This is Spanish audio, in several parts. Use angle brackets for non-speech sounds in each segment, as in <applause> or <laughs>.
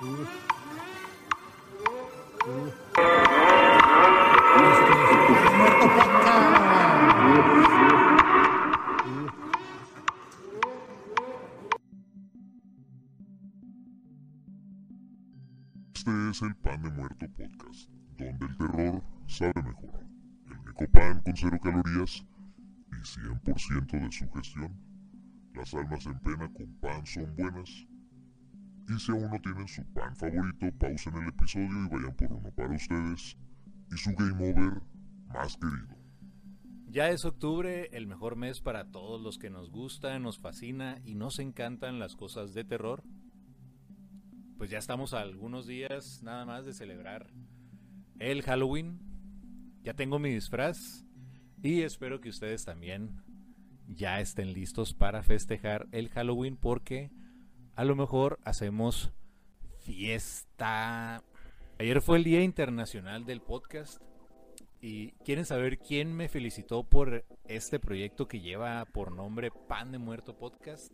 Este es el Pan de Muerto Podcast, donde el terror sabe mejor. El único pan con cero calorías y 100% de sugestión. Las almas en pena con pan son buenas. Y si aún no tienen su pan favorito, pausen el episodio y vayan por uno para ustedes y su game over más querido. Ya es octubre, el mejor mes para todos los que nos gusta, nos fascina y nos encantan las cosas de terror. Pues ya estamos a algunos días nada más de celebrar el Halloween. Ya tengo mi disfraz y espero que ustedes también ya estén listos para festejar el Halloween porque a lo mejor hacemos fiesta. Ayer fue el Día Internacional del Podcast y quieren saber quién me felicitó por este proyecto que lleva por nombre Pan de Muerto Podcast.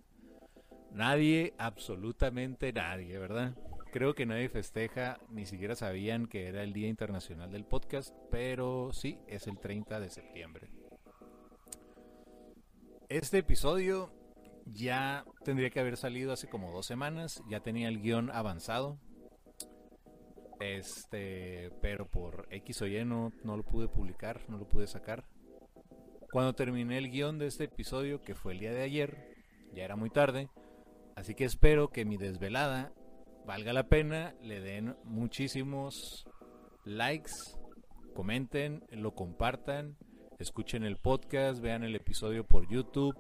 Nadie, absolutamente nadie, ¿verdad? Creo que nadie festeja, ni siquiera sabían que era el Día Internacional del Podcast, pero sí, es el 30 de septiembre. Este episodio ya tendría que haber salido hace como dos semanas, ya tenía el guion avanzado, este, pero por X o Y no, no lo pude publicar, no lo pude sacar. Cuando terminé el guion de este episodio, que fue el día de ayer, ya era muy tarde, así que espero que mi desvelada valga la pena, le den muchísimos likes, comenten, lo compartan, escuchen el podcast, vean el episodio por YouTube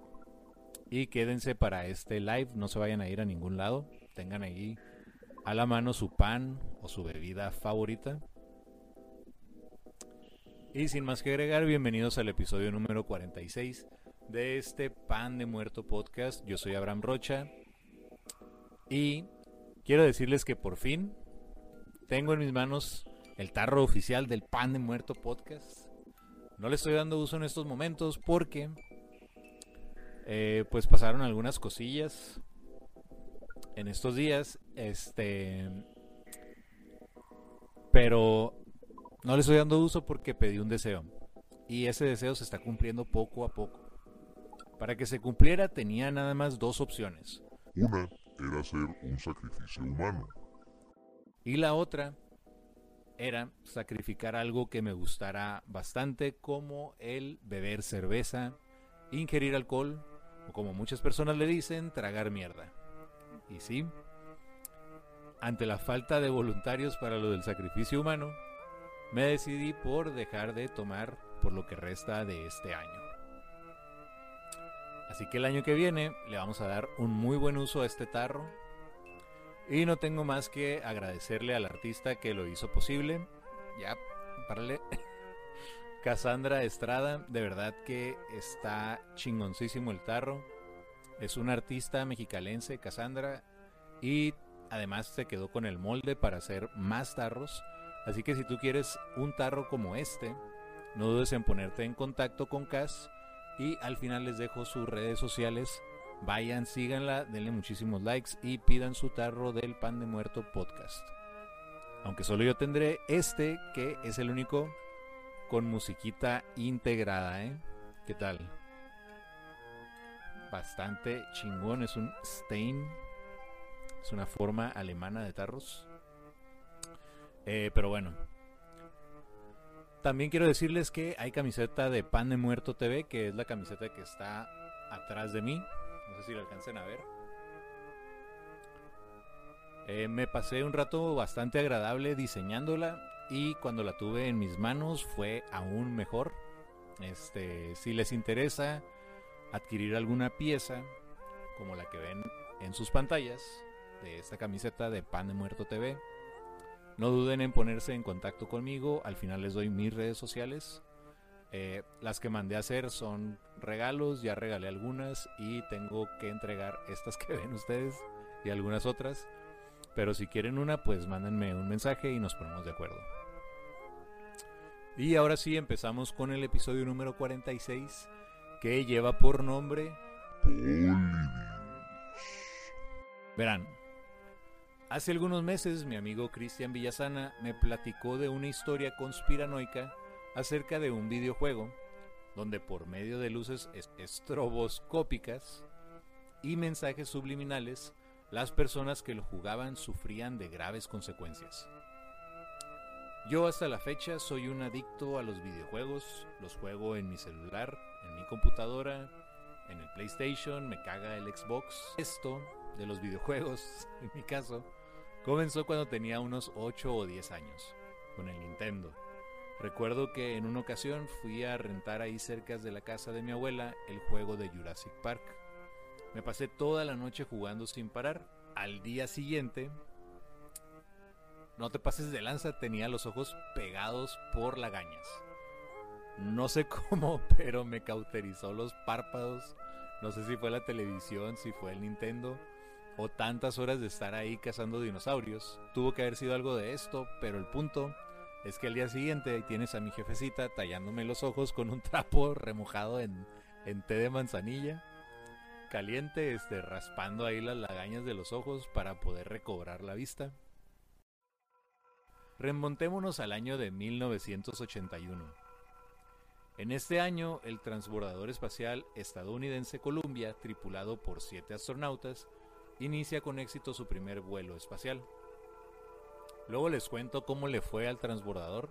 y quédense para este live, no se vayan a ir a ningún lado, tengan ahí a la mano su pan o su bebida favorita. Y sin más que agregar, bienvenidos al episodio número 46 de este Pan de Muerto podcast. Yo soy Abraham Rocha y quiero decirles que por fin tengo en mis manos el tarro oficial del Pan de Muerto podcast. No le estoy dando uso en estos momentos porque eh, pues pasaron algunas cosillas en estos días. Este. Pero no le estoy dando uso porque pedí un deseo. Y ese deseo se está cumpliendo poco a poco. Para que se cumpliera tenía nada más dos opciones. Una era hacer un sacrificio humano. Y la otra era sacrificar algo que me gustara bastante como el beber cerveza, ingerir alcohol o como muchas personas le dicen, tragar mierda. Y sí, ante la falta de voluntarios para lo del sacrificio humano, me decidí por dejar de tomar por lo que resta de este año. Así que el año que viene le vamos a dar un muy buen uso a este tarro. Y no tengo más que agradecerle al artista que lo hizo posible. Ya, párale. Cassandra Estrada, de verdad que está chingoncísimo el tarro. Es una artista mexicalense, Cassandra, y además se quedó con el molde para hacer más tarros. Así que si tú quieres un tarro como este, no dudes en ponerte en contacto con Cass. Y al final les dejo sus redes sociales. Vayan, síganla, denle muchísimos likes y pidan su tarro del Pan de Muerto podcast. Aunque solo yo tendré este, que es el único con musiquita integrada, ¿eh? ¿Qué tal? Bastante chingón, es un Stein. Es una forma alemana de tarros. Eh, pero bueno. También quiero decirles que hay camiseta de Pan de Muerto TV, que es la camiseta que está atrás de mí. No sé si lo alcancen a ver. Eh, me pasé un rato bastante agradable diseñándola y cuando la tuve en mis manos fue aún mejor. Este, si les interesa adquirir alguna pieza como la que ven en sus pantallas de esta camiseta de Pan de Muerto TV, no duden en ponerse en contacto conmigo. Al final les doy mis redes sociales. Eh, las que mandé a hacer son regalos, ya regalé algunas y tengo que entregar estas <laughs> que ven ustedes y algunas otras. Pero si quieren una, pues mándenme un mensaje y nos ponemos de acuerdo. Y ahora sí empezamos con el episodio número 46 que lleva por nombre. Verán, Hace algunos meses mi amigo Cristian Villasana me platicó de una historia conspiranoica acerca de un videojuego donde por medio de luces estroboscópicas y mensajes subliminales, las personas que lo jugaban sufrían de graves consecuencias. Yo hasta la fecha soy un adicto a los videojuegos, los juego en mi celular, en mi computadora, en el PlayStation, me caga el Xbox. Esto de los videojuegos, <laughs> en mi caso, comenzó cuando tenía unos 8 o 10 años, con el Nintendo. Recuerdo que en una ocasión fui a rentar ahí cerca de la casa de mi abuela el juego de Jurassic Park. Me pasé toda la noche jugando sin parar. Al día siguiente no te pases de lanza, tenía los ojos pegados por lagañas. No sé <laughs> cómo, pero me cauterizó los párpados. No sé si fue la televisión, si fue el Nintendo o tantas horas de estar ahí cazando dinosaurios. Tuvo que haber sido algo de esto, pero el punto es que al día siguiente tienes a mi jefecita tallándome los ojos con un <laughs> trapo remojado en, en té de manzanilla, caliente, este, raspando ahí las lagañas de los ojos para poder recobrar la vista. Remontémonos al año de 1981. En este año, el transbordador espacial estadounidense Columbia, tripulado por siete astronautas, inicia con éxito su primer vuelo espacial. Luego les cuento cómo le fue al transbordador.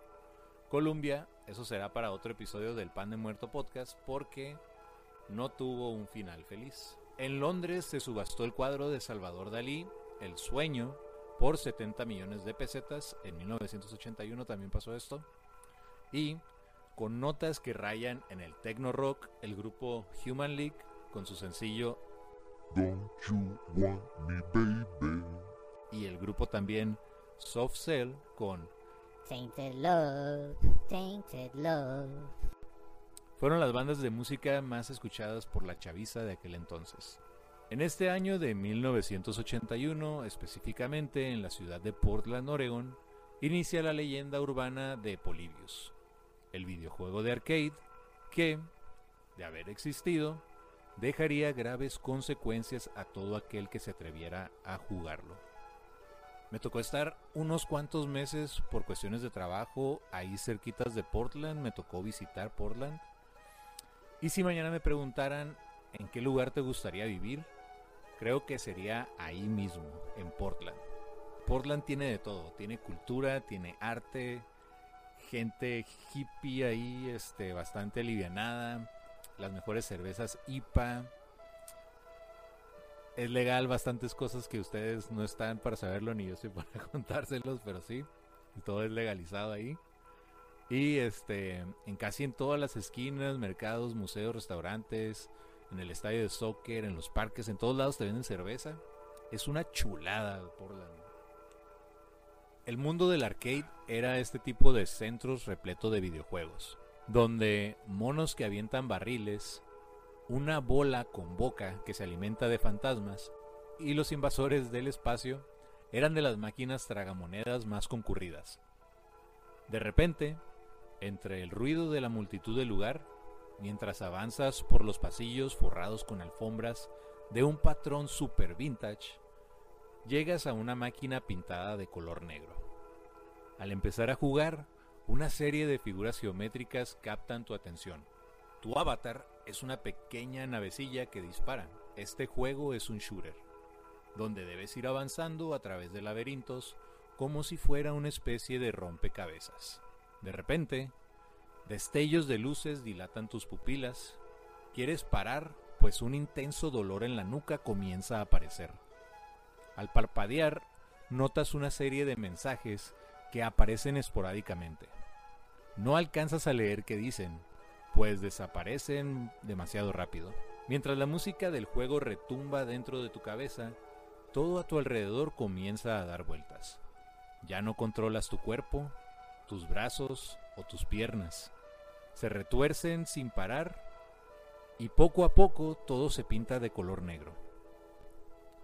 Columbia, eso será para otro episodio del Pan de Muerto podcast porque no tuvo un final feliz. En Londres se subastó el cuadro de Salvador Dalí, El sueño, por 70 millones de pesetas. En 1981 también pasó esto. Y con notas que rayan en el techno rock, el grupo Human League con su sencillo Don't You Want Me Baby. Y el grupo también Soft Cell con Tainted Love, Tainted Love. Fueron las bandas de música más escuchadas por la chaviza de aquel entonces. En este año de 1981, específicamente en la ciudad de Portland, Oregon, inicia la leyenda urbana de Polybius, el videojuego de arcade que, de haber existido, dejaría graves consecuencias a todo aquel que se atreviera a jugarlo. Me tocó estar unos cuantos meses por cuestiones de trabajo ahí cerquitas de Portland, me tocó visitar Portland. Y si mañana me preguntaran en qué lugar te gustaría vivir, creo que sería ahí mismo, en Portland. Portland tiene de todo, tiene cultura, tiene arte, gente hippie ahí, este, bastante alivianada, las mejores cervezas IPA. Es legal bastantes cosas que ustedes no están para saberlo ni yo estoy <laughs> para contárselos, pero sí, todo es legalizado ahí. Y este, en casi en todas las esquinas, mercados, museos, restaurantes, en el estadio de soccer, en los parques, en todos lados te venden cerveza. Es una chulada Portland. El mundo del arcade era este tipo de centros repleto de videojuegos, donde monos que avientan barriles, una bola con boca que se alimenta de fantasmas y los invasores del espacio eran de las máquinas tragamonedas más concurridas. De repente, entre el ruido de la multitud del lugar, mientras avanzas por los pasillos forrados con alfombras de un patrón super vintage, llegas a una máquina pintada de color negro. Al empezar a jugar, una serie de figuras geométricas captan tu atención. Tu avatar es una pequeña navecilla que dispara. Este juego es un shooter, donde debes ir avanzando a través de laberintos como si fuera una especie de rompecabezas. De repente, Destellos de luces dilatan tus pupilas. Quieres parar, pues un intenso dolor en la nuca comienza a aparecer. Al parpadear, notas una serie de mensajes que aparecen esporádicamente. No alcanzas a leer qué dicen, pues desaparecen demasiado rápido. Mientras la música del juego retumba dentro de tu cabeza, todo a tu alrededor comienza a dar vueltas. Ya no controlas tu cuerpo, tus brazos o tus piernas se retuercen sin parar y poco a poco todo se pinta de color negro.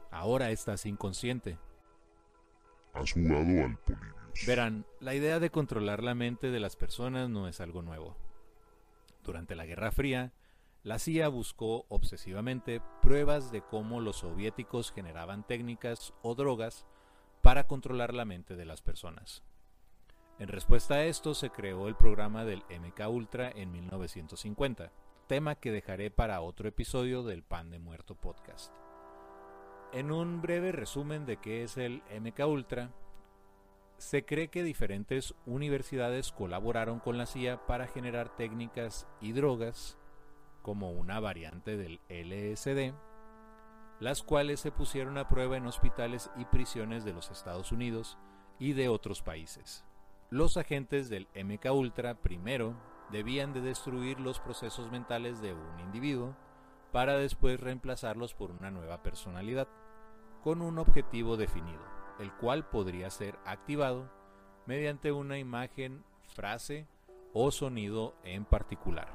Ahora estás inconsciente. Has jugado al Polybius. Verán, la idea de controlar la mente de las personas no es algo nuevo. Durante la Guerra Fría, la CIA buscó obsesivamente pruebas de cómo los soviéticos generaban técnicas o drogas para controlar la mente de las personas. En respuesta a esto se creó el programa del MK Ultra en 1950, tema que dejaré para otro episodio del Pan de Muerto podcast. En un breve resumen de qué es el MK Ultra, se cree que diferentes universidades colaboraron con la CIA para generar técnicas y drogas como una variante del LSD, las cuales se pusieron a prueba en hospitales y prisiones de los Estados Unidos y de otros países. Los agentes del MK Ultra primero debían de destruir los procesos mentales de un individuo para después reemplazarlos por una nueva personalidad, con un objetivo definido, el cual podría ser activado mediante una imagen, frase o sonido en particular.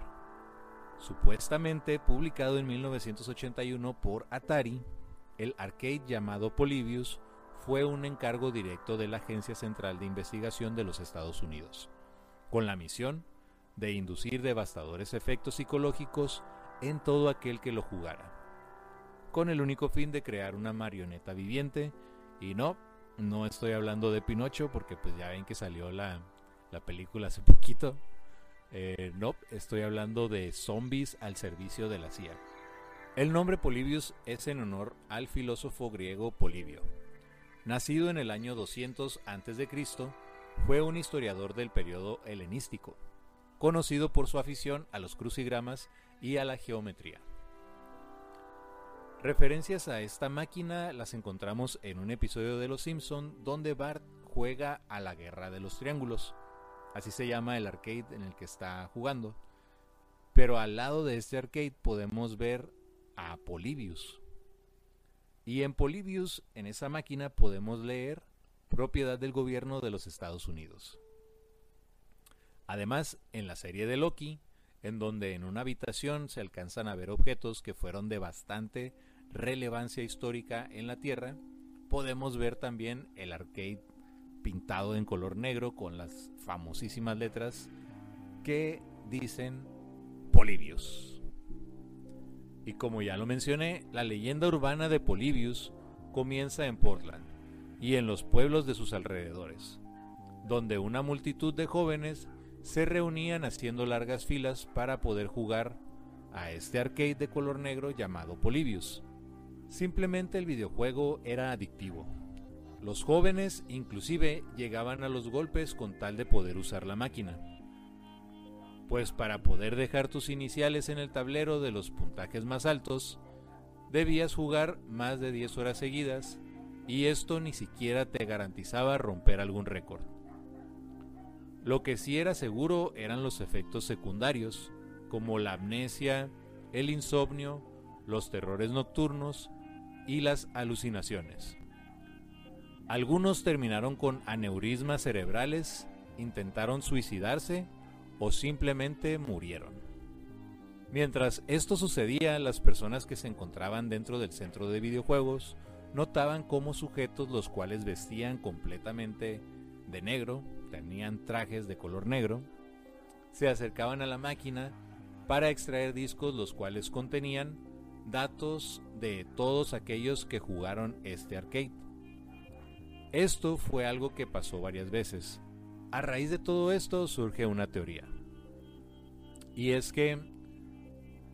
Supuestamente publicado en 1981 por Atari, el arcade llamado Polybius fue un encargo directo de la Agencia Central de Investigación de los Estados Unidos, con la misión de inducir devastadores efectos psicológicos en todo aquel que lo jugara, con el único fin de crear una marioneta viviente, y no, no estoy hablando de Pinocho, porque pues ya ven que salió la, película hace <laughs> poquito, eh, no, estoy hablando de zombies al servicio de la CIA. El nombre Polybius es en honor al filósofo griego Polibio, Nacido en el año 200 a.C., fue un historiador del periodo helenístico, conocido por su afición a los crucigramas y a la geometría. Referencias a esta máquina las encontramos en un episodio de Los Simpson donde Bart juega a la guerra de los triángulos. Así se llama el arcade en el que está jugando. Pero al lado de este arcade podemos ver a Polybius, y en Polybius, en esa máquina, podemos leer propiedad del gobierno de los Estados Unidos. Además, en la serie de Loki, en donde en una habitación se alcanzan a ver objetos que fueron de bastante relevancia histórica en la Tierra, podemos ver también el arcade pintado en color negro con las famosísimas letras que dicen Polybius. Y como ya lo mencioné, la leyenda urbana de Polybius comienza en Portland y en los pueblos de sus alrededores, donde una multitud de jóvenes se reunían haciendo largas filas para poder jugar a este arcade de color negro llamado Polybius. Simplemente el videojuego era adictivo. Los jóvenes inclusive llegaban a los golpes con tal de poder usar la máquina pues para poder dejar tus iniciales en el tablero de los puntajes más altos, debías jugar más de 10 horas seguidas y esto ni siquiera te garantizaba romper algún récord. Lo que sí era seguro eran los efectos secundarios, como la amnesia, el insomnio, los terrores nocturnos y las alucinaciones. Algunos terminaron con aneurismas cerebrales, intentaron suicidarse o simplemente murieron. Mientras esto sucedía, las personas que se encontraban dentro del centro de videojuegos notaban cómo sujetos los cuales vestían completamente de negro, tenían trajes de color negro, se acercaban a la máquina para extraer discos los cuales contenían datos de todos aquellos que jugaron este arcade. Esto fue algo que pasó varias veces, a raíz de todo esto surge una teoría. Y es que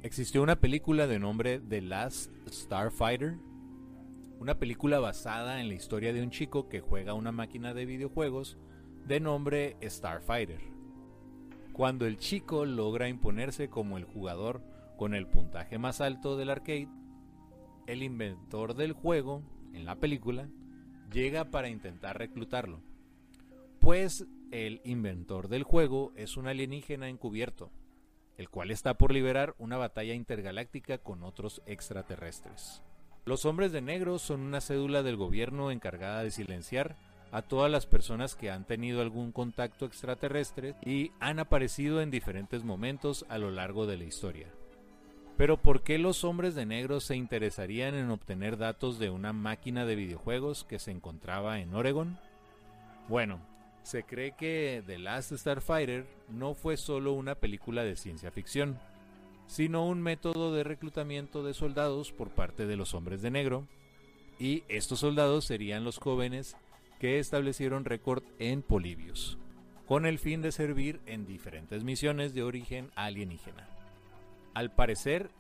existió una película de nombre The Last Starfighter, una película basada en la historia de un chico que juega una máquina de videojuegos de nombre Starfighter. Cuando el chico logra imponerse como el jugador con el puntaje más alto del arcade, el inventor del juego, en la película, llega para intentar reclutarlo. Pues el inventor del juego es un alienígena encubierto, el cual está por liberar una batalla intergaláctica con otros extraterrestres. Los hombres de negro son una cédula del gobierno encargada de silenciar a todas las personas que han tenido algún contacto extraterrestre y han aparecido en diferentes momentos a lo largo de la historia. Pero ¿por qué los hombres de negro se interesarían en obtener datos de una máquina de videojuegos que se encontraba en Oregon? Bueno, se cree que The Last Starfighter no fue solo una película de ciencia ficción, sino un método de reclutamiento de soldados por parte de los hombres de negro, y estos soldados serían los jóvenes que establecieron récord en Polybius, con el fin de servir en diferentes misiones de origen alienígena. Al parecer,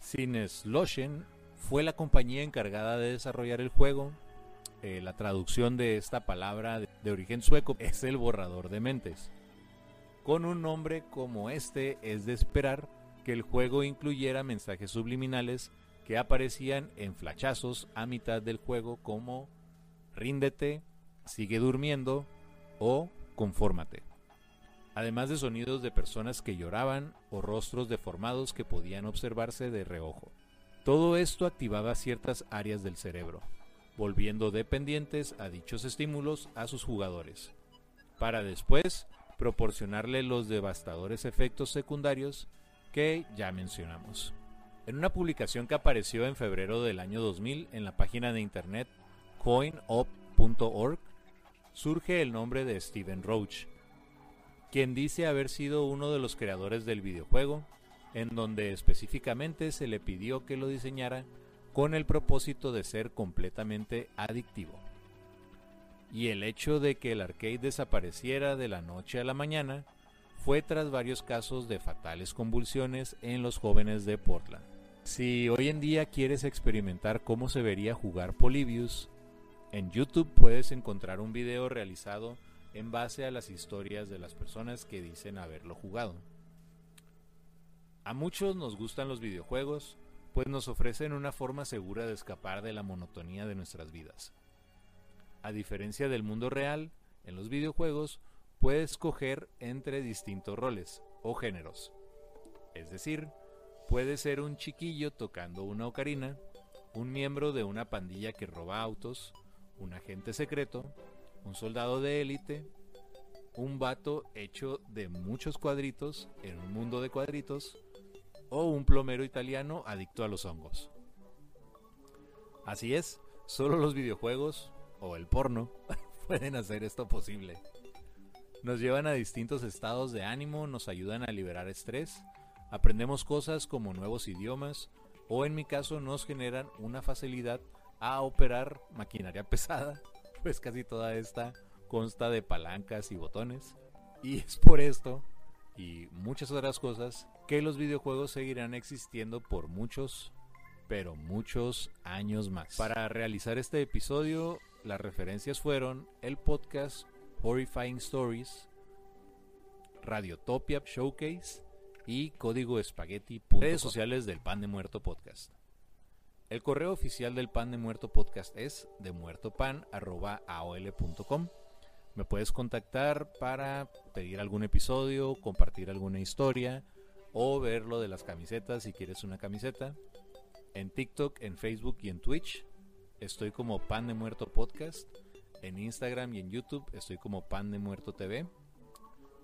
Sinneslochen fue la compañía encargada de desarrollar el juego. Eh, la traducción de esta palabra de origen sueco es el borrador de mentes. Con un nombre como este es de esperar que el juego incluyera mensajes subliminales que aparecían en flachazos a mitad del juego como ríndete, sigue durmiendo o confórmate. Además de sonidos de personas que lloraban o rostros deformados que podían observarse de reojo. Todo esto activaba ciertas áreas del cerebro, volviendo dependientes a dichos estímulos a sus jugadores, para después proporcionarle los devastadores efectos secundarios que ya mencionamos. En una publicación que apareció en febrero del año 2000 en la página de internet coinup.org, surge el nombre de Steven Roach, quien dice haber sido uno de los creadores del videojuego, en donde específicamente se le pidió que lo diseñara con el propósito de ser completamente adictivo. Y el hecho de que el arcade desapareciera de la noche a la mañana fue tras varios casos de fatales convulsiones en los jóvenes de Portland. Si hoy en día quieres experimentar cómo se vería jugar Polybius, en YouTube puedes encontrar un video realizado en base a las historias de las personas que dicen haberlo jugado. A muchos nos gustan los videojuegos, pues nos ofrecen una forma segura de escapar de la monotonía de nuestras vidas. A diferencia del mundo real, en los videojuegos puedes escoger entre distintos roles o géneros. Es decir, puedes ser un chiquillo tocando una ocarina, un miembro de una pandilla que roba autos, un agente secreto, un soldado de élite, un vato hecho de muchos cuadritos en un mundo de cuadritos, o un plomero italiano adicto a los hongos. Así es, solo los videojuegos o el porno <laughs> pueden hacer esto posible. Nos llevan a distintos estados de ánimo, nos ayudan a liberar estrés, aprendemos cosas como nuevos idiomas o en mi caso nos generan una facilidad a operar maquinaria <laughs> pesada, pues casi toda esta consta de palancas y botones. Y es por esto y muchas otras cosas que los videojuegos seguirán existiendo por muchos, pero muchos años más. Para realizar este episodio, las referencias fueron el podcast Horrifying Stories, Radiotopia Showcase y Código Espagueti. Redes sociales del Pan de Muerto Podcast. El correo oficial del Pan de Muerto Podcast es demuertopan.aol.com. Me puedes contactar para pedir algún episodio, compartir alguna historia o ver lo de las camisetas si quieres una camiseta. En TikTok, en Facebook y en Twitch estoy como Pan de Muerto Podcast. En Instagram y en YouTube estoy como Pan de Muerto TV.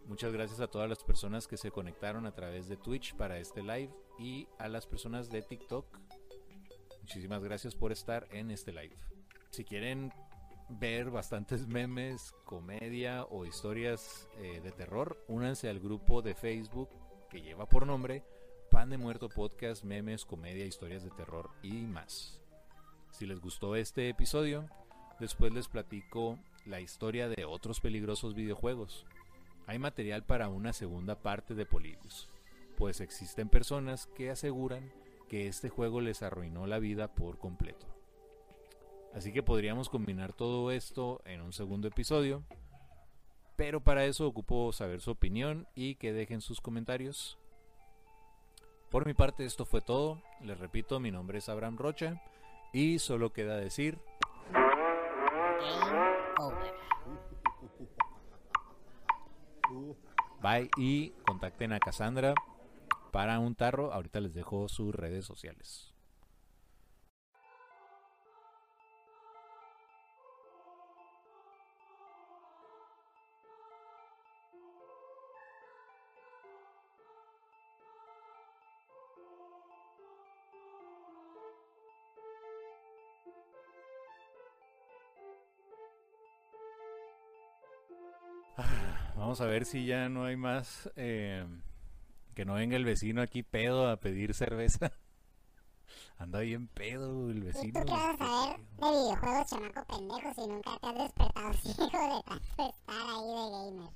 Muchas gracias a todas las personas que se conectaron a través de Twitch para este live y a las personas de TikTok Muchísimas gracias por estar en este live. Si quieren ver bastantes memes, comedia o historias eh, de terror, únanse al grupo de Facebook que lleva por nombre Pan de Muerto Podcast, memes, comedia, historias de terror y más. Si les gustó este episodio, después les platico la historia de otros peligrosos videojuegos. Hay material para una segunda parte de Polybius, pues existen personas que aseguran que este juego les arruinó la vida por completo. Así que podríamos combinar todo esto en un segundo episodio. Pero para eso ocupo saber su opinión y que dejen sus comentarios. Por mi parte esto fue todo. Les repito, mi nombre es Abraham Rocha y solo queda decir... Bye y contacten a Cassandra para un tarro. Ahorita les dejo sus redes sociales. Vamos a ver si ya no hay más eh, que no venga el vecino aquí pedo a pedir cerveza. <laughs> Anda bien pedo el ¿Y vecino. tú qué vas a saber de videojuegos, chamaco pendejo, si nunca te has despertado <laughs> ciego de tanto estar ahí